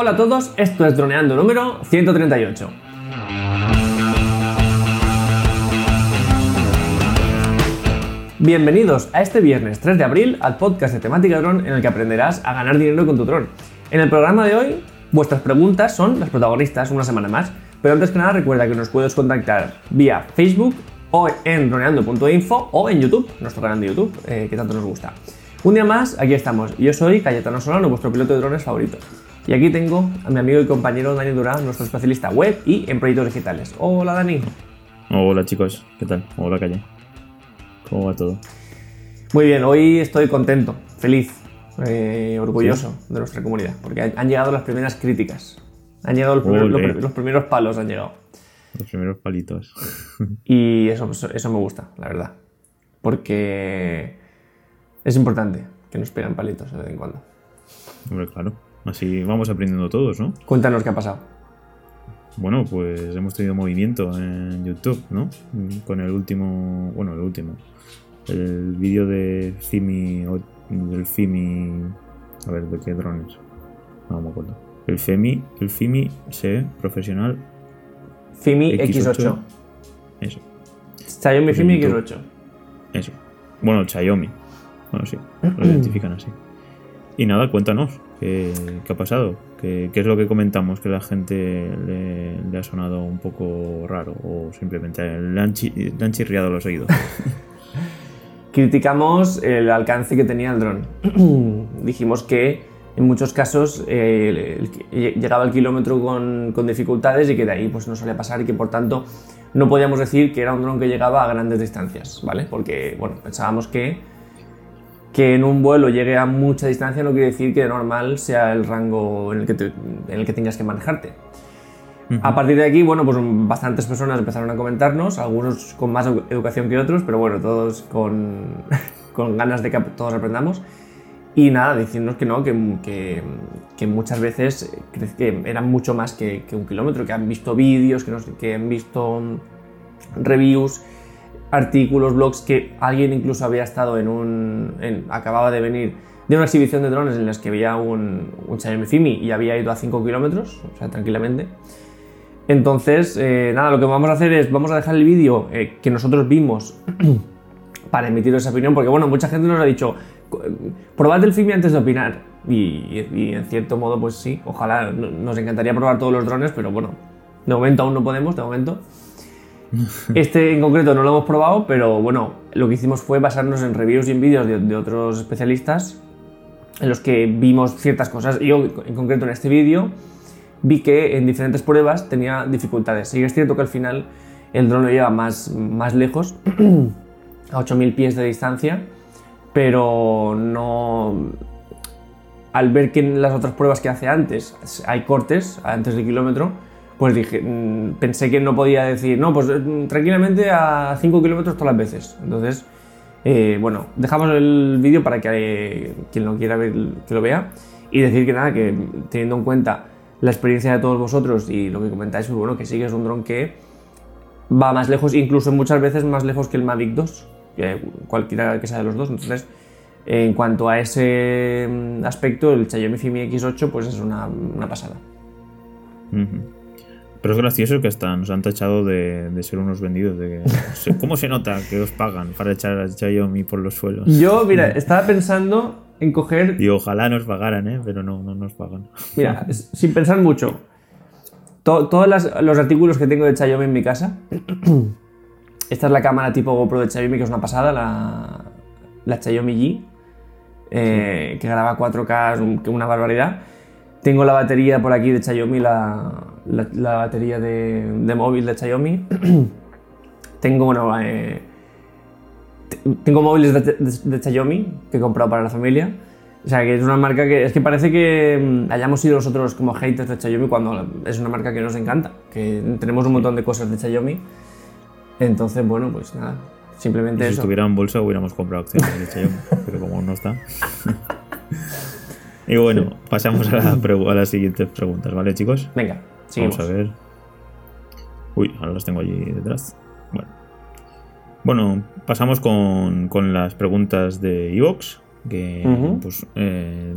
Hola a todos, esto es Droneando número 138. Bienvenidos a este viernes 3 de abril al podcast de temática dron en el que aprenderás a ganar dinero con tu dron. En el programa de hoy, vuestras preguntas son las protagonistas una semana más, pero antes que nada recuerda que nos puedes contactar vía Facebook o en droneando.info o en YouTube, nuestro canal de YouTube, eh, que tanto nos gusta. Un día más, aquí estamos. Yo soy Cayetano Solano, vuestro piloto de drones favorito. Y aquí tengo a mi amigo y compañero Dani Durán, nuestro especialista web y en proyectos digitales. Hola Dani. Hola chicos, ¿qué tal? Hola Calle. ¿Cómo va todo? Muy bien, hoy estoy contento, feliz, eh, orgulloso de nuestra comunidad, porque han llegado las primeras críticas. Han llegado los, primeros, los, los primeros palos, han llegado. Los primeros palitos. Y eso, eso me gusta, la verdad. Porque es importante que nos pegan palitos de vez en cuando. Hombre, claro. Así vamos aprendiendo todos, ¿no? Cuéntanos qué ha pasado. Bueno, pues hemos tenido movimiento en YouTube, ¿no? Con el último, bueno, el último, el vídeo de Fimi, del Fimi, a ver, ¿de qué drones? No me acuerdo. El Femi, el Fimi C profesional. Fimi X8. X8. Eso. Xiaomi Fimi en YouTube. X8. Eso. Bueno, Xiaomi. Bueno, sí, lo identifican así. Y nada, cuéntanos, ¿qué, ha pasado? ¿Qué, es lo que comentamos que la gente le, ha sonado un poco raro? ¿O simplemente le han, chirriado los oídos? Criticamos el alcance que tenía el dron. Dijimos que en muchos casos eh, llegaba al kilómetro con, con dificultades y que de ahí pues, no solía pasar y que por tanto no podíamos decir que era un dron que llegaba a grandes distancias, ¿vale? Porque bueno, pensábamos que, que en un vuelo llegue a mucha distancia no quiere decir que de normal sea el rango en el que, te- en el que tengas que manejarte. A partir de aquí, bueno, pues bastantes personas empezaron a comentarnos, algunos con más edu- educación que otros, pero bueno, todos con, con ganas de que todos aprendamos. Y nada, diciéndonos que no, que, que- que muchas veces que eran mucho más que, que un kilómetro, que han visto vídeos, que, nos- que han visto mm, reviews, artículos, blogs, que alguien incluso había estado en un... acababa de venir de una exhibición de drones en las que veía un, un Xiaomi Fimi y había ido a 5 kilómetros, o sea, tranquilamente. Entonces, eh, nada, lo que vamos a hacer es, vamos a dejar el vídeo eh, que nosotros vimos para emitir esa opinión, porque bueno, mucha gente nos ha dicho, "Co- eh, probad el Fimi antes de opinar. Y, y en cierto modo, pues sí, ojalá, no- nos encantaría probar todos los drones, pero bueno, de momento aún no podemos, de momento. Este en concreto no lo hemos probado, pero bueno, lo que hicimos fue basarnos en reviews y en vídeos de, otros especialistas en los que vimos ciertas cosas. Yo, en concreto, en este vídeo, vi que en diferentes pruebas tenía dificultades. Sí es cierto que al final el dron lo lleva más, más lejos, a 8000 pies de distancia, pero no. Al ver que en las otras pruebas que hace antes hay cortes antes del kilómetro, pues dije, mm, pensé que no podía decir, no, pues mm, tranquilamente a 5 kilómetros todas las veces. Entonces, eh, bueno, dejamos el vídeo para que eh, quien lo quiera ver que lo vea y decir que nada, que teniendo en cuenta la experiencia de todos vosotros y lo que comentáis, pues bueno, que sí que es un dron que va más lejos, incluso muchas veces más lejos que el Mavic 2, que cualquiera que sea de los dos. Entonces, en cuanto a ese mm, aspecto, el Xiaomi Fimi X8 pues es una, pasada. Ujú. Pero es gracioso que hasta nos han tachado de, de ser unos vendidos. De que, ¿Cómo se nota que os pagan para echar a Xiaomi por los suelos? Yo, mira, estaba pensando en coger Y ojalá nos pagaran, ¿eh? Pero no, no nos pagan. Mira, sin pensar mucho, to- todos las- los artículos que tengo de Xiaomi en mi casa, esta es la cámara tipo GoPro de Xiaomi, que es una pasada, la, la Xiaomi G, eh, que graba 4K, es un- que una barbaridad. Tengo la batería por aquí de Xiaomi, la, la- la batería de, de móvil de Xiaomi. tengo, bueno, eh, tengo móviles de, de- de Xiaomi que he comprado para la familia. O sea, que es una marca que es que parece que mm, hayamos sido nosotros como haters de Xiaomi cuando es una marca que nos encanta, que tenemos un montón de cosas de Xiaomi. Entonces, bueno, pues nada, simplemente Si eso. estuviera en bolsa hubiéramos comprado acciones de Xiaomi, pero como no está. y bueno, pasamos a, la a las siguientes preguntas, ¿vale, chicos? Venga, seguimos. Vamos a ver. Uy, ahora las tengo allí detrás. Bueno, bueno pasamos con, con las preguntas de Evox. Que pues eh,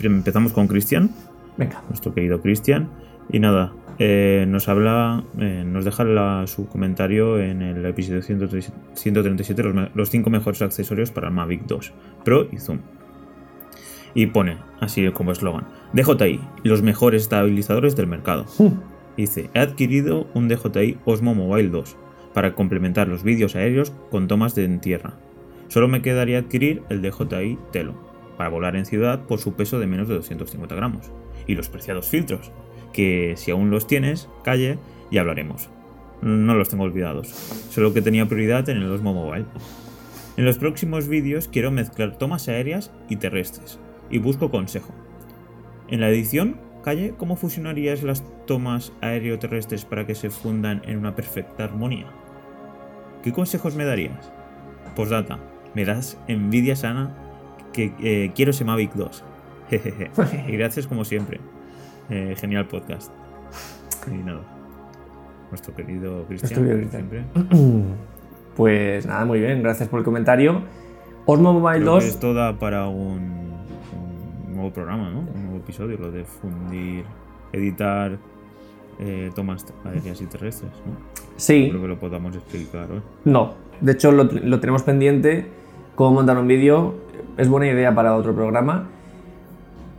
empezamos con Cristian. Venga. Nuestro querido Cristian. Y nada, eh, nos habla, eh, nos deja la- su comentario en el episodio 103 137, los, los cinco mejores accesorios para el Mavic 2 Pro y Zoom. Y pone, así como eslogan, DJI, los mejores estabilizadores del mercado. Dice, he adquirido un DJI Osmo Mobile 2 para complementar los vídeos aéreos con tomas de en tierra. Solo me quedaría adquirir el DJI Telo para volar en ciudad por su peso de menos de 250 gramos. Y los preciados filtros, que si aún los tienes, calle, ya hablaremos. No los tengo olvidados, solo que tenía prioridad en el Osmo Mobile. En los próximos vídeos quiero mezclar tomas aéreas y terrestres, y busco consejo. En la edición, Calle, ¿cómo fusionarías las tomas aéreo-terrestres para que se fundan en una perfecta armonía? ¿Qué consejos me darías? Postdata, me das envidia sana que eh, quiero ese Mavic 2. Jejeje. y gracias como siempre. Eh, genial podcast. Y nada. Nuestro querido Cristian, siempre. Pues nada, muy bien, gracias por el comentario. Osmo Mobile Creo 2. que esto da para un nuevo programa, ¿no? Un nuevo episodio, lo de fundir, editar eh, tomas aéreas y terrestres, ¿no? Sí, Creo que lo podamos explicar hoy. no. De hecho, lo, lo tenemos pendiente. Cómo montar un vídeo. Es buena idea para otro programa.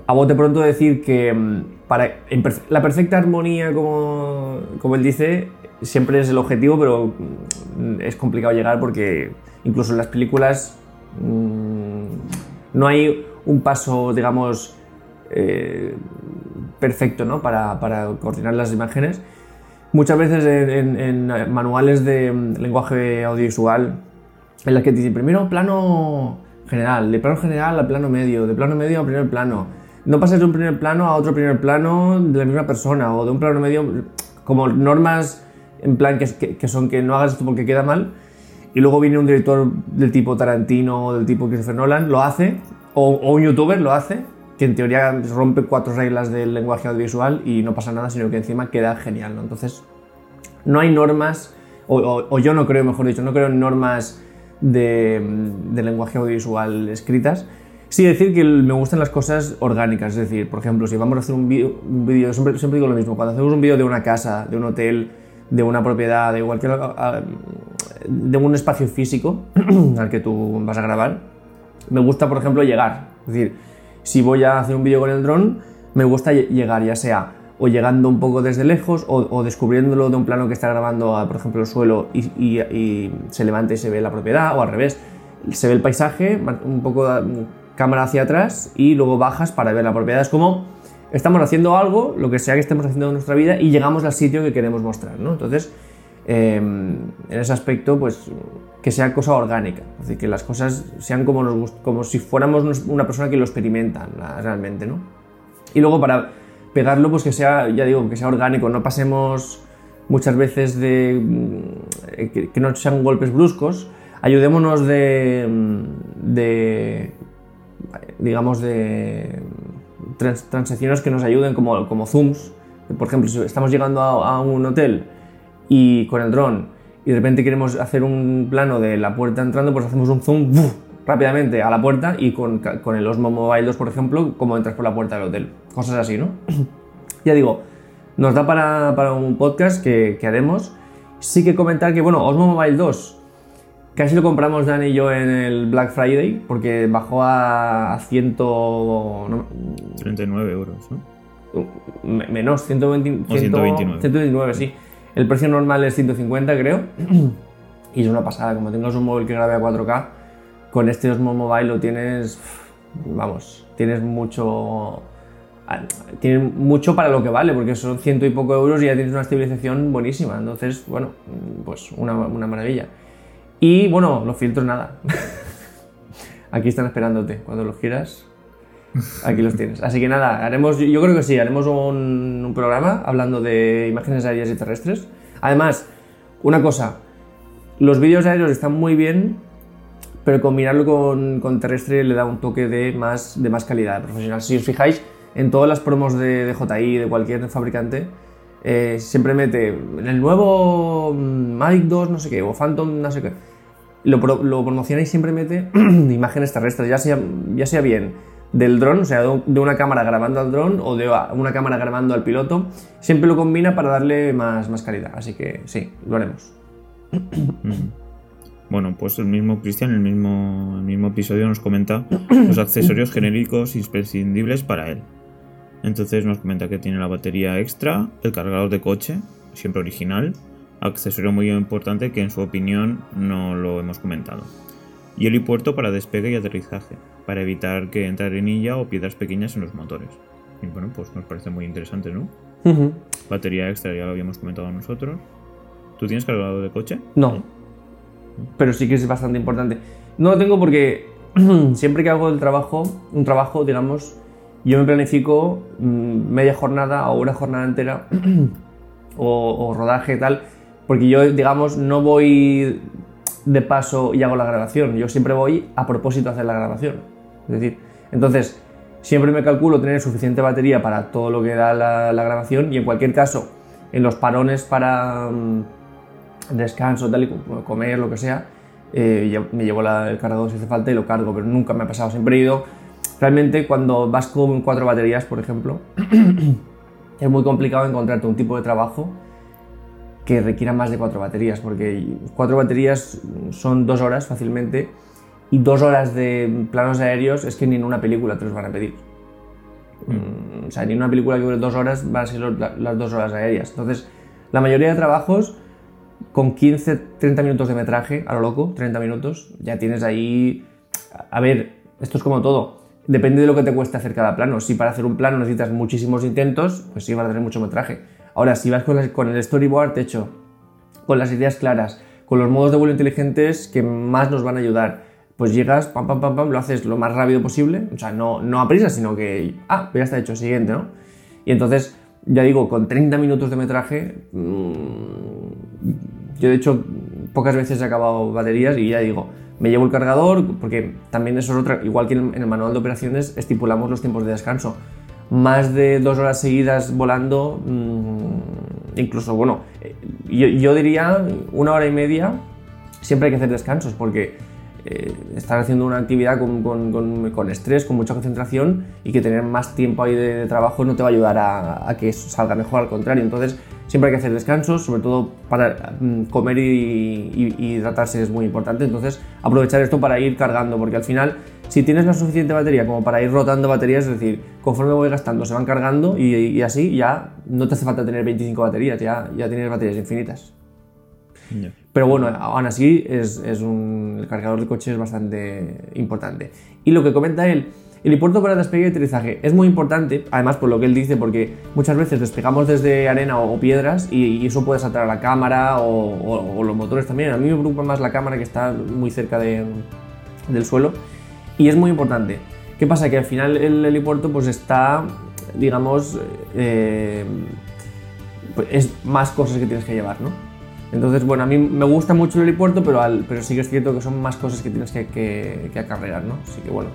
A bote pronto decir que mm, para en perfe- la perfecta armonía, como, como él dice, siempre es el objetivo, pero mm, es complicado llegar porque incluso en las películas mm, no hay un paso, digamos, eh, perfecto ¿no? para, para coordinar las imágenes. Muchas veces en, manuales de mm, lenguaje audiovisual, en las que te dicen primero plano general, de plano general a plano medio, de plano medio a primer plano. No pases de un primer plano a otro primer plano de la misma persona o de un plano medio, como normas en plan que- que son que no hagas esto porque queda mal. Y luego viene un director del tipo Tarantino o del tipo Christopher Nolan, lo hace, o, un youtuber lo hace, que en teoría rompe cuatro reglas del lenguaje audiovisual y no pasa nada, sino que encima queda genial, ¿no? Entonces, no hay normas, o, yo no creo, mejor dicho, no creo en normas de, lenguaje audiovisual escritas. Sí decir que me gustan las cosas orgánicas, es decir, por ejemplo, si vamos a hacer un vídeo, siempre, digo lo mismo, cuando hacemos un vídeo de una casa, de un hotel, de una propiedad, de cualquier, a- de un espacio físico al que tú vas a grabar, me gusta, por ejemplo, llegar. Es decir, si voy a hacer un vídeo con el dron, me gusta lle- llegar, ya sea o llegando un poco desde lejos o, descubriéndolo de un plano que está grabando, a, por ejemplo, el suelo y, se levanta y se ve la propiedad, o al revés, se ve el paisaje, un poco cámara hacia atrás y luego bajas para ver la propiedad. Es como estamos haciendo algo, lo que sea que estemos haciendo en nuestra vida, y llegamos al sitio que queremos mostrar, ¿no? Entonces, eh, en ese aspecto, pues que sea cosa orgánica, es decir, que las cosas sean como, nos como si fuéramos una persona que lo experimenta realmente, ¿no? Y luego para pegarlo, pues que sea, ya digo, que sea orgánico, no pasemos muchas veces de mm, eh, que, no sean golpes bruscos, ayudémonos de, mm, digamos, de trans- transacciones que nos ayuden como, zooms. Por ejemplo, si estamos llegando a un hotel y con el dron y de repente queremos hacer un plano de la puerta entrando, pues hacemos un zoom ¡buf! rápidamente a la puerta y con, con el Osmo Mobile 2, por ejemplo, como entras por la puerta del hotel. Cosas así, ¿no? ya digo, nos da para, para un podcast que, que haremos. Sí que comentar que, bueno, Osmo Mobile 2 Casi lo compramos Dani y yo en el Black Friday porque bajó a, a 100, no, 39 euros, ¿no? me- menos, 120, O 129. 129, sí. El precio normal es 150, creo. y es una pasada. Como tengas un móvil que grabe a 4K, con este Osmo Mobile lo tienes. Vamos, tienes mucho. Tienes mucho para lo que vale, porque son ciento y poco euros y ya tienes una estabilización buenísima. Entonces, bueno, pues una, una maravilla. Y bueno, los filtros nada. Aquí están esperándote. Cuando los quieras, aquí los tienes. Así que nada, haremos, yo creo que sí, haremos un, programa hablando de imágenes aéreas y terrestres. Además, una cosa, los vídeos aéreos están muy bien, pero combinarlo con, con terrestre le da un toque de más, de más calidad profesional. Si os fijáis, en todas las promos de, JI, de cualquier fabricante, eh, siempre mete en el nuevo mm, Mavic 2, no sé qué, o Phantom, no sé qué. Lo, lo promociona y siempre mete imágenes terrestres, ya sea, ya sea bien del dron, o sea, de una cámara grabando al dron o de una cámara grabando al piloto. Siempre lo combina para darle más, más calidad. Así que sí, lo haremos. Bueno, pues el mismo Cristian, el mismo, el mismo episodio nos comenta los accesorios genéricos imprescindibles para él. Entonces nos comenta que tiene la batería extra, el cargador de coche, siempre original, accesorio muy importante que en su opinión no lo hemos comentado. Y el helipuerto para despegue y aterrizaje, para evitar que entre arenilla o piedras pequeñas en los motores. Y bueno, pues nos parece muy interesante, ¿no? Batería extra ya lo habíamos comentado nosotros. ¿Tú tienes cargador de coche? No. Pero sí que es bastante importante. No lo tengo porque siempre que hago el trabajo, un trabajo, digamos, yo me planifico mm, media jornada o una jornada entera o, rodaje y tal, porque yo, digamos, no voy de paso y hago la grabación, yo siempre voy a propósito a hacer la grabación. Es decir, entonces, siempre me calculo tener suficiente batería para todo lo que da la, grabación y en cualquier caso, en los parones para mm, descanso, tal y comer, lo que sea, eh, me llevo el cargador si hace falta y lo cargo, pero nunca me ha pasado, siempre he ido Realmente cuando vas con cuatro baterías, por ejemplo, es muy complicado encontrarte un tipo de trabajo que requiera más de cuatro baterías, porque cuatro baterías son dos horas fácilmente y dos horas de planos aéreos es que ni en una película te los van a pedir. Mm. O sea, ni en una película que dure dos horas van a ser las dos horas aéreas. Entonces, la mayoría de trabajos con 15, 30 minutos de metraje, a lo loco, 30 minutos, ya tienes ahí... A ver, esto es como todo depende de lo que te cueste hacer cada plano. Si para hacer un plano necesitas muchísimos intentos, pues sí, vas a tener mucho metraje. Ahora, si vas con, el storyboard hecho, con las ideas claras, con los modos de vuelo inteligentes que más nos van a ayudar, pues llegas, pam, pam, pam, pam, lo haces lo más rápido posible, o sea, no, no a prisa, sino que, ah, ya está hecho, siguiente, ¿no? Y entonces, ya digo, con 30 minutos de metraje, mmm, yo de hecho pocas veces he acabado baterías y ya digo, me llevo el cargador, porque también eso es otra, igual que en el manual de operaciones estipulamos los tiempos de descanso. Más de dos horas seguidas volando, mm, incluso, bueno, yo, diría una hora y media, siempre hay que hacer descansos, porque eh, estar haciendo una actividad con, con, estrés, con mucha concentración y que tener más tiempo ahí de, trabajo no te va a ayudar a, que salga mejor, al contrario. Entonces, Siempre hay que hacer descansos, sobre todo para mm, comer y, hidratarse es muy importante. Entonces, aprovechar esto para ir cargando, porque al final, si tienes la suficiente batería como para ir rotando baterías, es decir, conforme voy gastando, se van cargando y, así ya no te hace falta tener 25 baterías, ya, ya tienes baterías infinitas. Pero bueno, aún así es, es un, el cargador de coche es bastante importante. Y lo que comenta él el importo para despegue y aterrizaje es muy importante, además por lo que él dice, porque muchas veces despegamos desde arena o, piedras y, eso puede saltar a la cámara o, los motores también. A mí me preocupa más la cámara que está muy cerca del suelo y es muy importante. ¿Qué pasa? Que al final el helipuerto pues está, digamos, eh, pues es más cosas que tienes que llevar, ¿no? Entonces, bueno, a mí me gusta mucho el helipuerto, pero, pero sí que es cierto que son más cosas que tienes que, que, acarrear, ¿no? Así que bueno.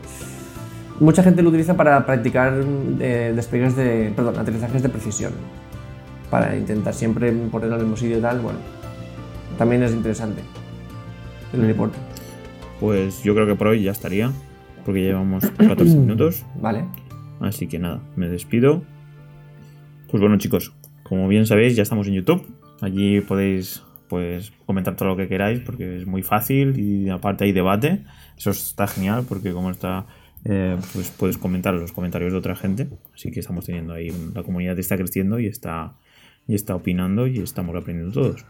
Mucha gente lo utiliza para practicar eh, despegues de, perdón, aterrizajes de precisión. Para intentar siempre ponerlo en el mismo sitio y tal, bueno. También es interesante el helipuerto. Pues yo creo que por hoy ya estaría, porque llevamos 14 minutos. Vale. Así que nada, me despido. Pues bueno chicos, como bien sabéis ya estamos en YouTube. Allí podéis pues comentar todo lo que queráis porque es muy fácil y aparte hay debate. Eso está genial porque como está eh, pues puedes comentar los comentarios de otra gente. Así que estamos teniendo ahí, la comunidad está creciendo y está, y está opinando y estamos aprendiendo todos.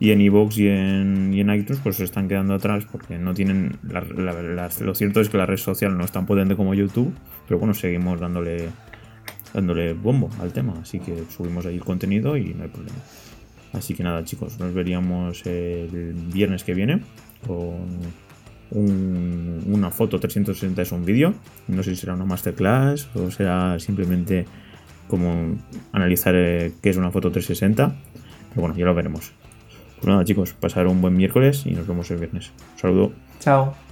Y en Evox y en, y en iTunes pues se están quedando atrás porque no tienen... lo cierto es que la red social no es tan potente como YouTube, pero bueno, seguimos dándole, dándole bombo al tema. Así que subimos ahí el contenido y no hay problema. Así que nada chicos, nos veríamos el viernes que viene con una foto 360 es un vídeo. No sé si será una masterclass o será simplemente como analizar eh, qué es una foto 360. Pero bueno, ya lo veremos. Pues nada, chicos, pasar un buen miércoles y nos vemos el viernes. Un saludo. Chao.